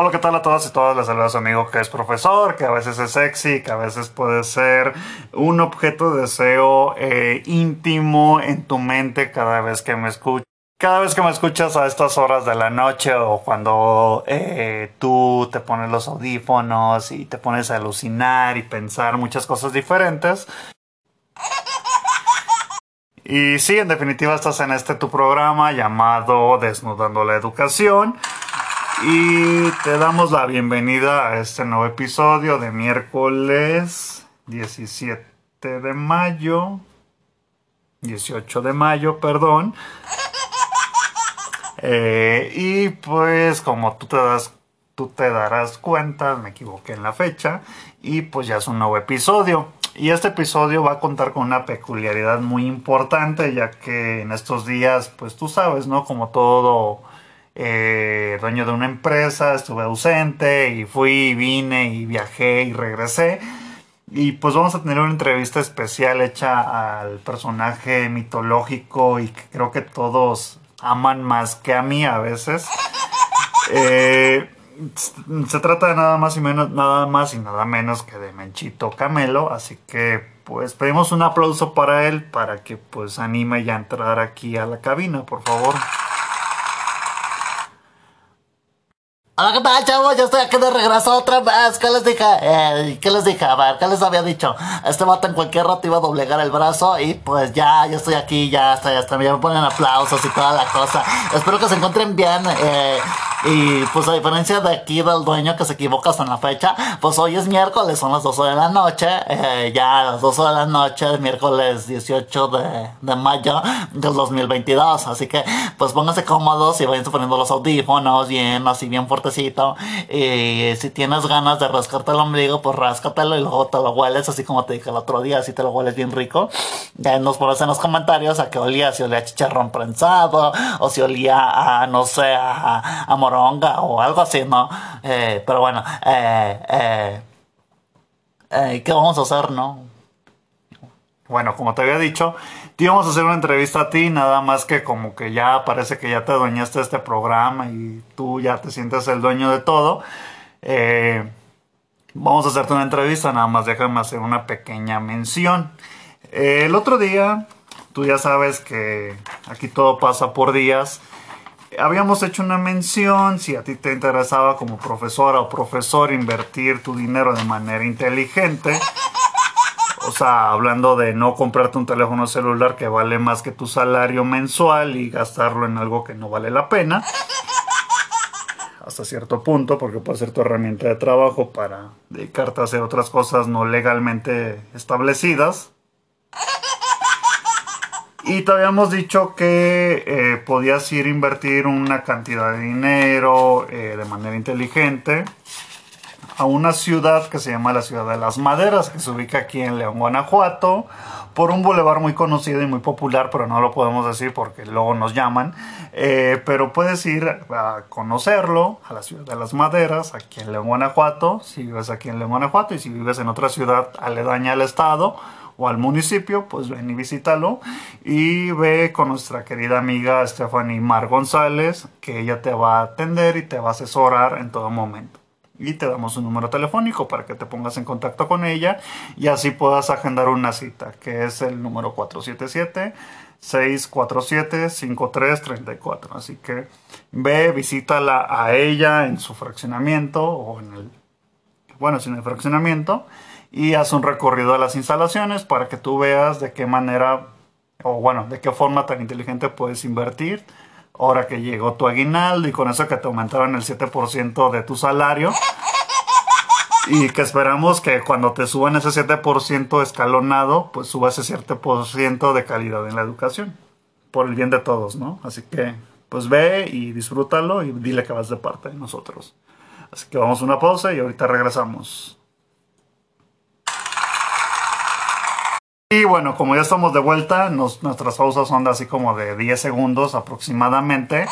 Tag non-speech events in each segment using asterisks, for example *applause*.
Hola, ¿qué tal a todas y todas? Les saluda a su amigo que es profesor, que a veces es sexy, que a veces puede ser un objeto de deseo eh, íntimo en tu mente cada vez que me escuchas. Cada vez que me escuchas a estas horas de la noche o cuando eh, tú te pones los audífonos y te pones a alucinar y pensar muchas cosas diferentes. Y sí, en definitiva estás en este tu programa llamado Desnudando la Educación. Y te damos la bienvenida a este nuevo episodio de miércoles 17 de mayo. 18 de mayo, perdón. Eh, y pues como tú te das tú te darás cuenta, me equivoqué en la fecha y pues ya es un nuevo episodio. Y este episodio va a contar con una peculiaridad muy importante ya que en estos días pues tú sabes, ¿no? Como todo eh, dueño de una empresa, estuve ausente y fui, vine y viajé y regresé. Y pues vamos a tener una entrevista especial hecha al personaje mitológico y que creo que todos aman más que a mí a veces. Eh, se trata de nada más y menos, nada más y nada menos que de Menchito Camelo, así que pues pedimos un aplauso para él para que pues anime ya a entrar aquí a la cabina, por favor. Hola, ¿qué tal, chavos? Ya estoy aquí de regreso otra vez. ¿Qué les dije? Eh, ¿Qué les dije? A ver, ¿qué les había dicho? Este vato en cualquier rato iba a doblegar el brazo y pues ya, ya estoy aquí, ya está. Ya me ponen aplausos y toda la cosa. Espero que se encuentren bien. Eh, y pues a diferencia de aquí del dueño que se equivoca hasta en la fecha, pues hoy es miércoles, son las 12 de la noche. Eh, ya a las 12 de la noche, miércoles 18 de, de mayo del 2022. Así que pues pónganse cómodos y vayan poniendo los audífonos bien, así bien fuertes y si tienes ganas de rascarte el ombligo, pues ráscatelo y luego te lo hueles, así como te dije el otro día, así te lo hueles bien rico. Ya nos pones en los comentarios a qué olía, si olía a chicharrón prensado, o si olía a, no sé, a, moronga o algo así, ¿no? Eh, pero bueno, eh, eh, eh, ¿qué vamos a hacer, no? Bueno, como te había dicho, te íbamos a hacer una entrevista a ti, nada más que como que ya parece que ya te dueñaste de este programa y tú ya te sientes el dueño de todo. Vamos a hacerte una entrevista, nada más déjame hacer una pequeña mención. El otro día, tú ya sabes que aquí todo pasa por días. Habíamos hecho una mención, si a ti te interesaba como profesora o profesor invertir tu dinero de manera inteligente o sea, hablando de no comprarte un teléfono celular que vale más que tu salario mensual y gastarlo en algo que no vale la pena. Hasta cierto punto, porque puede ser tu herramienta de trabajo para dedicarte a hacer otras cosas no legalmente establecidas. Y te habíamos dicho que eh, podías ir a invertir una cantidad de dinero eh, de manera inteligente a una ciudad que se llama la Ciudad de las Maderas, que se ubica aquí en León, Guanajuato, por un bulevar muy conocido y muy popular, pero no lo podemos decir porque luego nos llaman. Eh, pero puedes ir a conocerlo, a la Ciudad de las Maderas, aquí en León, Guanajuato, si vives aquí en León, Guanajuato, y si vives en otra ciudad aledaña al estado, o al municipio, pues ven y visítalo y ve con nuestra querida amiga Stephanie Mar González, que ella te va a atender y te va a asesorar en todo momento y te damos un número telefónico para que te pongas en contacto con ella y así puedas agendar una cita, que es el número 477-647-5334. Así que ve, visítala a ella en su fraccionamiento o en el, bueno, en el fraccionamiento y haz un recorrido a las instalaciones para que tú veas de qué manera o bueno, de qué forma tan inteligente puedes invertir ahora que llegó tu aguinaldo y con eso que te aumentaron el 7% de tu salario. Y que esperamos que cuando te suban ese 7% escalonado, pues suba ese 7% de calidad en la educación. Por el bien de todos, ¿no? Así que, pues ve y disfrútalo y dile que vas de parte de nosotros. Así que vamos a una pausa y ahorita regresamos. Y bueno, como ya estamos de vuelta, nuestras pausas son de así como de 10 segundos aproximadamente.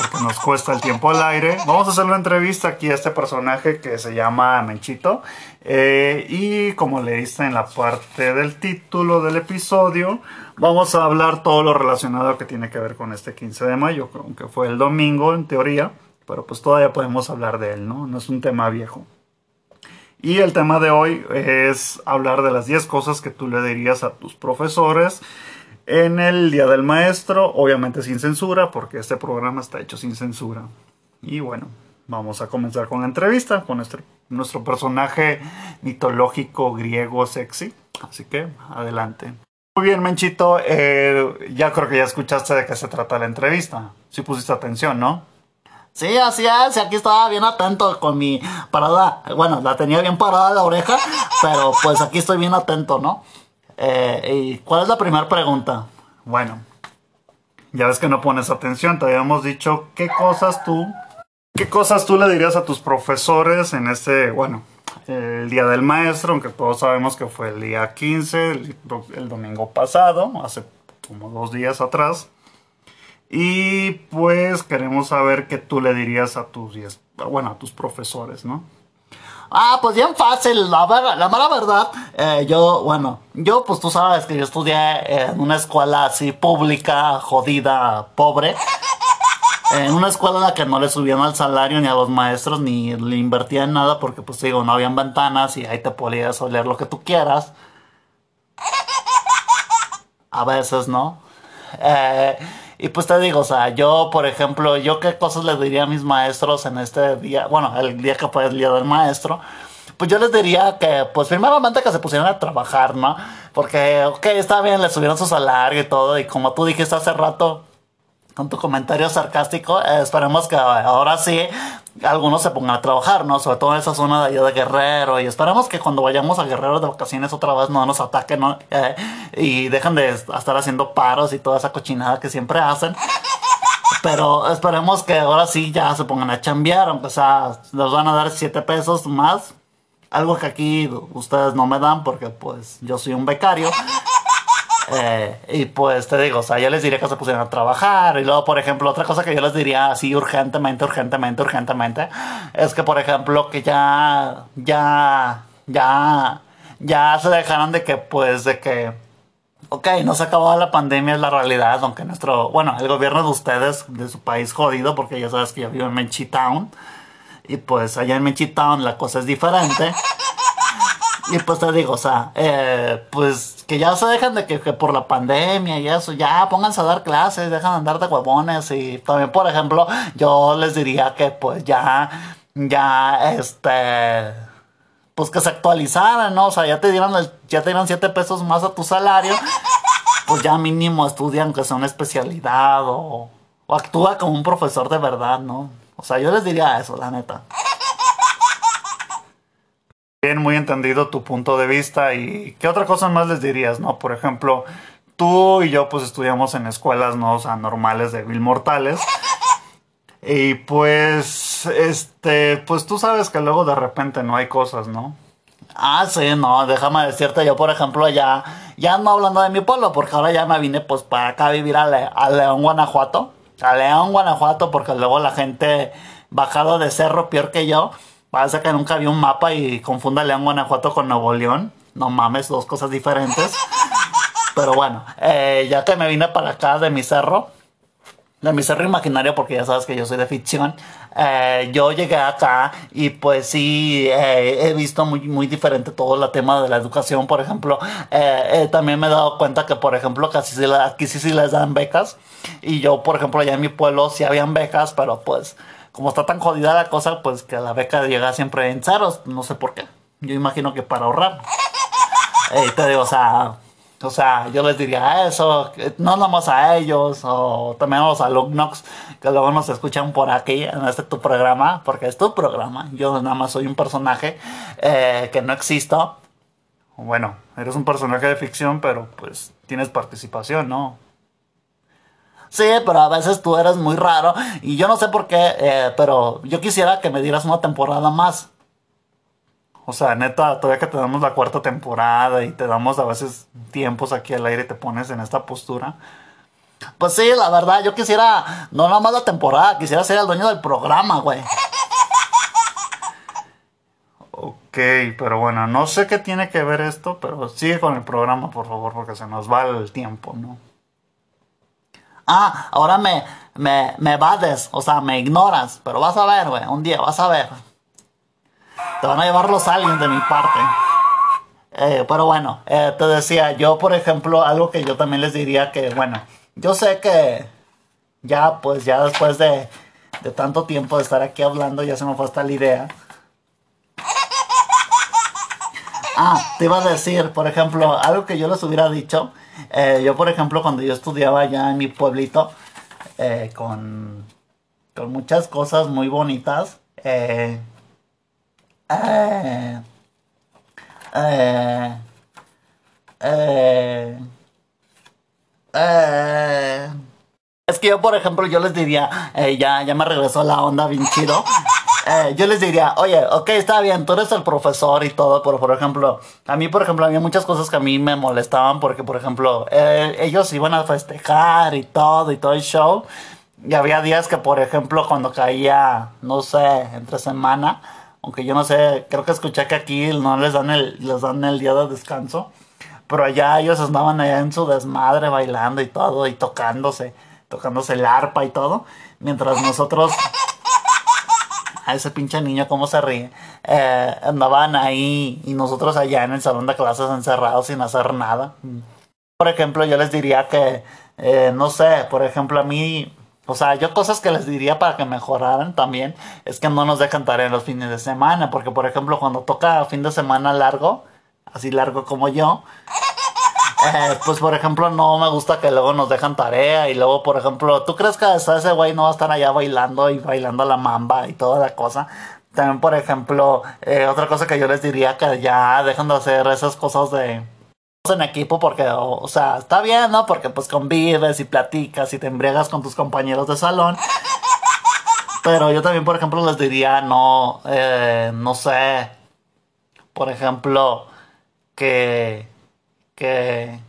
Porque nos cuesta el tiempo al aire. Vamos a hacer una entrevista aquí a este personaje que se llama Menchito. Eh, y como leíste en la parte del título del episodio, vamos a hablar todo lo relacionado que tiene que ver con este 15 de mayo, aunque fue el domingo en teoría. pero pues todavía podemos hablar de él, ¿no? No es un tema viejo. Y el tema de hoy es hablar de las 10 cosas que tú le dirías a tus profesores en el Día del Maestro, obviamente sin censura, porque este programa está hecho sin censura. Y bueno, vamos a comenzar con la entrevista con nuestro, nuestro personaje mitológico griego sexy. Así que adelante. Muy bien, Menchito, eh, ya creo que ya escuchaste de qué se trata la entrevista. Si pusiste atención, ¿no? Sí, así es, aquí estaba bien atento con mi parada. Bueno, la tenía bien parada la oreja, pero pues aquí estoy bien atento, ¿no? Eh, ¿Y cuál es la primera pregunta? Bueno, ya ves que no pones atención, te habíamos dicho qué cosas tú, qué cosas tú le dirías a tus profesores en este, bueno, el día del maestro, aunque todos sabemos que fue el día 15, el, el domingo pasado, hace como dos días atrás. Y pues queremos saber qué tú le dirías a tus, bueno, a tus profesores, ¿no? Ah, pues bien fácil, la, la mala verdad, eh, yo, bueno, yo pues tú sabes que yo estudié en una escuela así pública, jodida, pobre. En una escuela en la que no le subían al salario ni a los maestros ni le invertían nada porque pues digo, no habían ventanas y ahí te podías oler lo que tú quieras. A veces, ¿no? Eh, y pues te digo, o sea, yo, por ejemplo, yo qué cosas les diría a mis maestros en este día, bueno, el día que fue el día del maestro, pues yo les diría que, pues primeramente que se pusieran a trabajar, ¿no? Porque, ok, está bien, les subieron su salario y todo, y como tú dijiste hace rato, con tu comentario sarcástico, eh, esperemos que ahora sí algunos se pongan a trabajar, ¿no? Sobre todo en esa zona de allá de Guerrero. Y esperemos que cuando vayamos a Guerrero de vacaciones otra vez no nos ataquen, ¿no? Eh, y dejen de estar haciendo paros y toda esa cochinada que siempre hacen. Pero esperemos que ahora sí ya se pongan a chambear, aunque sea, les van a dar 7 pesos más. Algo que aquí ustedes no me dan porque pues yo soy un becario. Eh, y pues te digo, o sea, yo les diría que se pusieran a trabajar. Y luego, por ejemplo, otra cosa que yo les diría así urgentemente, urgentemente, urgentemente, es que, por ejemplo, que ya, ya, ya, ya se dejaron de que, pues, de que, ok, no se acabó la pandemia, es la realidad, aunque nuestro, bueno, el gobierno de ustedes, de su país jodido, porque ya sabes que yo vivo en Menchi Town. Y pues allá en Menchi Town la cosa es diferente. Y pues te digo, o sea, eh, pues que ya se dejan de que, por la pandemia y eso, ya pónganse a dar clases, dejan de andar de huevones. Y también, por ejemplo, yo les diría que pues ya, ya, este, pues que se actualizaran, ¿no? O sea, ya te dieron, ya te dieron 7 pesos más a tu salario, pues ya mínimo estudian que sea una especialidad o, o actúa como un profesor de verdad, ¿no? O sea, yo les diría eso, la neta. Bien, muy entendido tu punto de vista y qué otra cosa más les dirías, ¿no? Por ejemplo, tú y yo pues estudiamos en escuelas, ¿no? O sea, normales de mil mortales. Y pues, este, pues tú sabes que luego de repente no hay cosas, ¿no? Ah, sí, no, déjame decirte, yo por ejemplo ya, ya no hablando de mi pueblo, porque ahora ya me vine pues para acá a vivir a, a León, Guanajuato. A León, Guanajuato, porque luego la gente bajado de cerro peor que yo Parece que nunca vi un mapa y confunda León, Guanajuato con Nuevo León. No mames, dos cosas diferentes. Pero bueno, eh, ya que me vine para acá de mi cerro, de mi cerro imaginario, porque ya sabes que yo soy de ficción, eh, yo llegué acá y pues sí, eh, he visto muy, muy diferente todo el tema de la educación, por ejemplo. también me he dado cuenta que, por ejemplo, casi aquí sí, sí les dan becas. Y yo, por ejemplo, allá en mi pueblo sí habían becas, pero pues como está tan jodida la cosa, pues que la beca llega siempre en ceros, no sé por qué. Yo imagino que para ahorrar. Y te digo, o sea, o sea, yo les diría eso, no nomás a ellos, o también a los alumnos que luego nos escuchan por aquí en este tu programa, porque es tu programa. Yo nada más soy un personaje eh, que no existo. Bueno, eres un personaje de ficción, pero pues tienes participación, ¿no? Sí, pero a veces tú eres muy raro. Y yo no sé por qué, eh, pero yo quisiera que me dieras una temporada más. O sea, neta, todavía que te damos la cuarta temporada y te damos a veces tiempos aquí al aire y te pones en esta postura. Pues sí, la verdad, yo quisiera, no nada más la temporada, quisiera ser el dueño del programa, güey. Ok, pero bueno, no sé qué tiene que ver esto, pero sigue con el programa, por favor, porque se nos va el tiempo, ¿no? Ah, ahora me, me, me o sea, me ignoras. Pero vas a ver, güey, un día vas a ver. Te van a llevar los aliens de mi parte. Eh, pero bueno, eh, te decía, yo por ejemplo, algo que yo también les diría que, bueno, yo sé que ya, pues ya después de, de tanto tiempo de estar aquí hablando, ya se me fue hasta la idea. Ah, te iba a decir, por ejemplo, algo que yo les hubiera dicho. Eh, yo, por ejemplo, cuando yo estudiaba allá en mi pueblito, eh, con, con muchas cosas muy bonitas, eh, eh, eh, eh, es que yo, por ejemplo, yo les diría, ya, ya me regresó la onda bien chido. Eh, yo les diría, oye, ok, está bien, tú eres el profesor y todo, pero por ejemplo, a mí, por ejemplo, había muchas cosas que a mí me molestaban porque, por ejemplo, eh, ellos iban a festejar y todo, y todo el show. Y había días que, por ejemplo, cuando caía, no sé, entre semana, aunque yo no sé, creo que escuché que aquí no les dan el, les dan el día de descanso. Pero allá ellos andaban allá en su desmadre bailando y todo, y tocándose, tocándose el arpa y todo. Mientras nosotros, a ese pinche niño cómo se ríe, eh, andaban ahí y nosotros allá en el salón de clases encerrados sin hacer nada. Por ejemplo, yo les diría que, eh, no sé, por ejemplo, a mí, o sea, yo cosas que les diría para que mejoraran también es que no nos dejan tarea en los fines de semana, porque por ejemplo, cuando toca fin de semana largo, así largo como yo, eh, pues por ejemplo no me gusta que luego nos dejan tarea y luego por ejemplo, ¿tú crees que hasta ese güey no va a estar allá bailando y bailando la mamba y toda la cosa? También por ejemplo, eh, otra cosa que yo les diría que ya dejan de hacer esas cosas de en equipo porque, o, o sea, está bien, ¿no? Porque pues convives y platicas y te embriagas con tus compañeros de salón. Pero yo también, por ejemplo, les diría, no, eh, no sé, por ejemplo, que, que,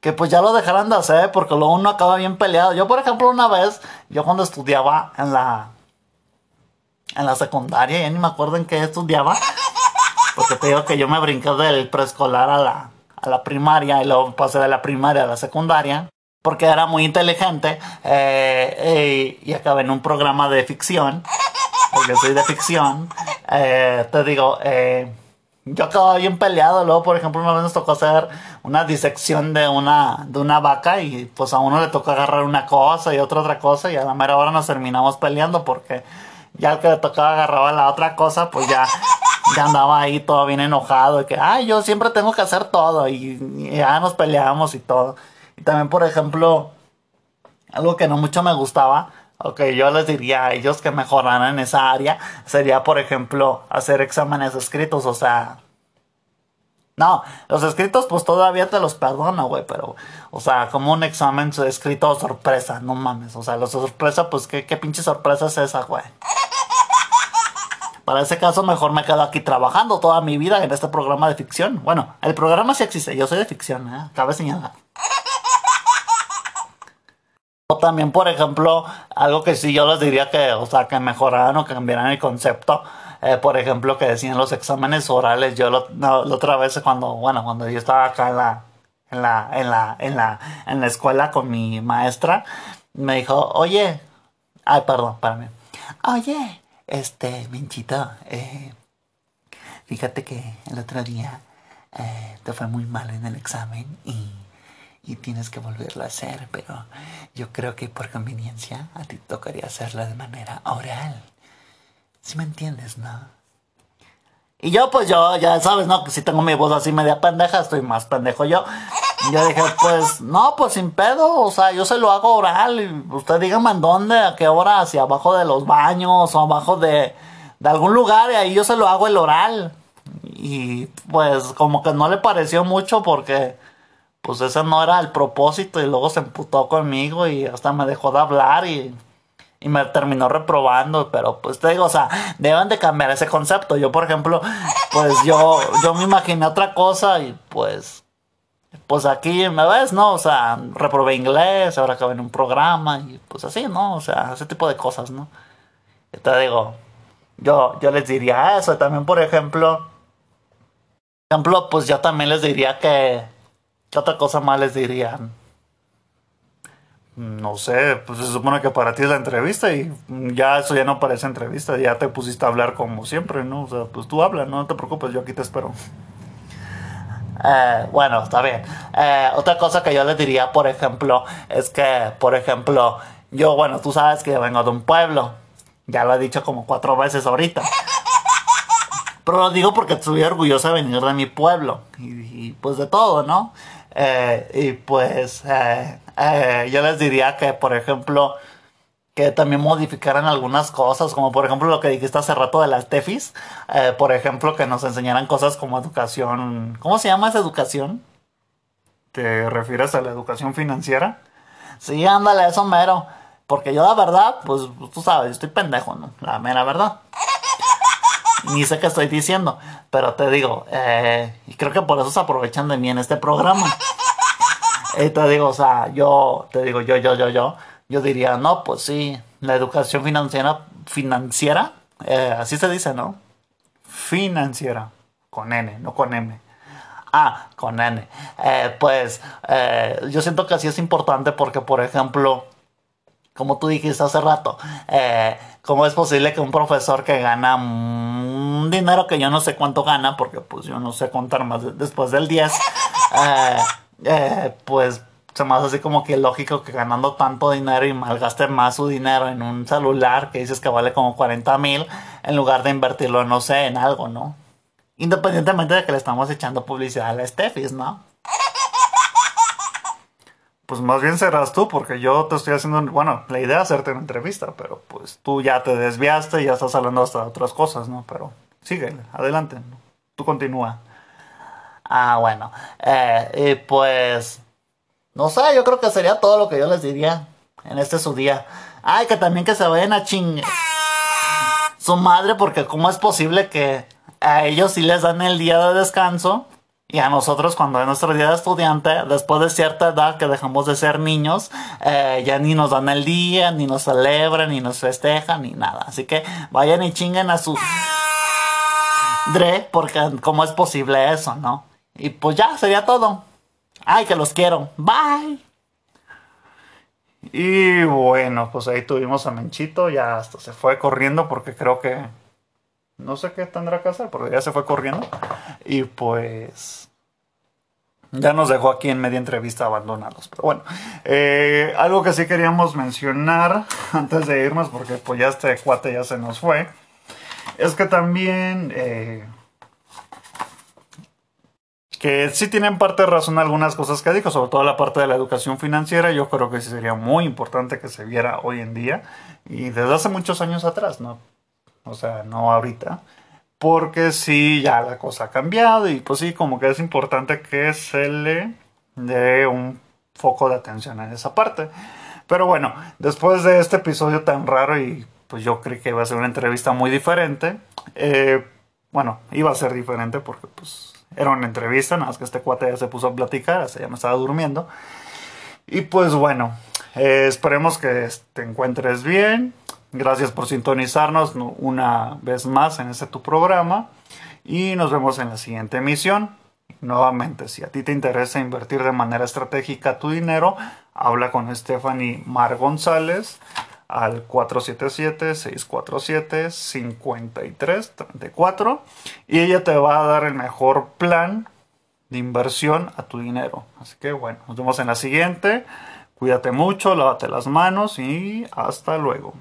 que pues ya lo dejaran de hacer porque luego uno acaba bien peleado. Yo, por ejemplo, una vez, yo cuando estudiaba en la, en la secundaria, ya ni me acuerdo en qué estudiaba, *laughs* porque te digo que yo me brinqué del preescolar a la, a la primaria y luego pasé de la primaria a la secundaria porque era muy inteligente eh, y acabé en un programa de ficción porque soy de ficción eh, te digo eh, yo acababa bien peleado luego por ejemplo una vez nos tocó hacer una disección de una de una vaca y pues a uno le tocó agarrar una cosa y otra otra cosa y a la mera hora nos terminamos peleando porque ya el que le tocaba agarraba la otra cosa pues ya ya andaba ahí todo bien enojado, y que, ay, yo siempre tengo que hacer todo, y, y ya nos peleamos y todo. Y también, por ejemplo, algo que no mucho me gustaba, o que yo les diría a ellos que mejoraran en esa área, sería, por ejemplo, hacer exámenes escritos, o sea... No, los escritos pues todavía te los perdono, güey, pero, o sea, como un examen escrito sorpresa, no mames, o sea, la sorpresa, pues, ¿qué, qué pinche sorpresa es esa, güey? Para ese caso, mejor me quedo aquí trabajando toda mi vida en este programa de ficción. Bueno, el programa sí existe, yo soy de ficción, ¿eh? cabe señalar. O también, por ejemplo, algo que sí yo les diría que, o sea, que mejoraran o cambiaran el concepto. Eh, por ejemplo, que decían los exámenes orales. Yo lo, la otra vez cuando, bueno, cuando yo estaba acá en la, en la, en la, en la, en la escuela con mi maestra, me dijo, oye, ay, perdón, espérame. Oye, este, Minchito, eh, fíjate que el otro día eh, te fue muy mal en el examen y, y tienes que volverlo a hacer, pero yo creo que por conveniencia a ti tocaría hacerlo de manera oral. Si me entiendes, ¿no? Y yo, pues yo, ya sabes, ¿no? Que si tengo mi voz así media pendeja, estoy más pendejo yo. Y yo dije, pues, no, pues sin pedo, o sea, yo se lo hago oral. Usted dígame en dónde, a qué hora, si abajo de los baños o abajo de, de algún lugar, y ahí yo se lo hago el oral. Y pues como que no le pareció mucho porque pues ese no era el propósito y luego se emputó conmigo y hasta me dejó de hablar y, y me terminó reprobando, pero pues te digo, o sea, deben de cambiar ese concepto. Yo, por ejemplo, pues yo, yo me imaginé otra cosa y pues, pues aquí me ves, ¿no? O sea, reprobé inglés, ahora acabé en un programa y pues así, ¿no? O sea, ese tipo de cosas, ¿no? Y te digo, yo, yo les diría eso. También, por ejemplo, por ejemplo, pues yo también les diría que, ¿qué otra cosa más les diría? no sé, pues se supone que para ti es la entrevista y ya eso ya no parece entrevista, ya te pusiste a hablar como siempre, ¿no? O sea, pues tú habla, no te preocupes, yo aquí te espero. Eh, bueno, está bien. Eh, otra cosa que yo le diría, por ejemplo, es que, por ejemplo, yo, bueno, tú sabes que yo vengo de un pueblo. Ya lo he dicho como cuatro veces ahorita. Pero lo digo porque estoy orgulloso de venir de mi pueblo. Y, pues de todo, ¿no? Eh, y pues yo les diría que, por ejemplo, que también modificaran algunas cosas, como por ejemplo lo que dijiste hace rato de las TEFIs, eh, por ejemplo, que nos enseñaran cosas como educación, ¿cómo se llama esa educación? ¿Te refieres a la educación financiera? Sí, ándale, eso mero. Porque yo la verdad, pues tú sabes, estoy pendejo, ¿no? La mera verdad. Ni sé qué estoy diciendo, pero te digo, eh, y creo que por eso se aprovechan de mí en este programa. Y te digo, o sea, yo, te digo, yo, yo, yo, yo, yo diría, no, pues sí, la educación financiera, financiera, eh, así se dice, ¿no? Financiera, con N, no con M. Ah, con N. Eh, pues eh, yo siento que así es importante porque, por ejemplo, como tú dijiste hace rato, ¿cómo es posible que un profesor que gana un dinero que yo no sé cuánto gana, porque pues yo no sé contar más después del 10, *laughs* pues se me hace así como que lógico que ganando tanto dinero y malgaste más su dinero en un celular que dices que vale como 40 mil en lugar de invertirlo, no sé, en algo, ¿no? Independientemente de que le estamos echando publicidad a la Steffis, ¿no? Pues más bien serás tú, porque yo te estoy haciendo, bueno, la idea es hacerte una entrevista, pero pues tú ya te desviaste ya estás hablando hasta de otras cosas, ¿no? Pero sigue, adelante, tú continúa. Ah, bueno, eh, y pues no sé, yo creo que sería todo lo que yo les diría en este su día. Ay, que también que se vayan a ching... Su madre, porque cómo es posible que a ellos sí les dan el día de descanso y a nosotros cuando es nuestro día de estudiante, después de cierta edad que dejamos de ser niños, eh, ya ni nos dan el día, ni nos celebran, ni nos festejan, ni nada. Así que vayan y chinguen a su... Dre, porque cómo es posible eso, ¿no? Y pues ya, sería todo. Ay, que los quiero. Bye. Y bueno, pues ahí tuvimos a Menchito, ya hasta se fue corriendo porque creo que no sé qué tendrá que hacer, porque ya se fue corriendo. Y pues ya nos dejó aquí en media entrevista abandonados. Pero bueno, eh, algo que sí queríamos mencionar *laughs* antes de irnos, porque pues ya este cuate ya se nos fue, es que también eh, que sí tienen parte de razón algunas cosas que dijo, sobre todo la parte de la educación financiera, yo creo que sí sería muy importante que se viera hoy en día y desde hace muchos años atrás, ¿no? O sea, no ahorita, porque sí, ya la cosa ha cambiado y pues sí, como que es importante que se le dé un foco de atención en esa parte. Pero bueno, después de este episodio tan raro y pues yo creí que iba a ser una entrevista muy diferente, eh, bueno, iba a ser diferente porque pues era una entrevista, nada más que este cuate ya se puso a platicar, hasta ya me estaba durmiendo. Y pues bueno, eh, esperemos que te encuentres bien. Gracias por sintonizarnos una vez más en este tu programa. Y nos vemos en la siguiente emisión. Nuevamente, si a ti te interesa invertir de manera estratégica tu dinero, habla con Stephanie Mar González al 477-647-5334 y ella te va a dar el mejor plan de inversión a tu dinero. Así que bueno, nos vemos en la siguiente. Cuídate mucho, lávate las manos y hasta luego.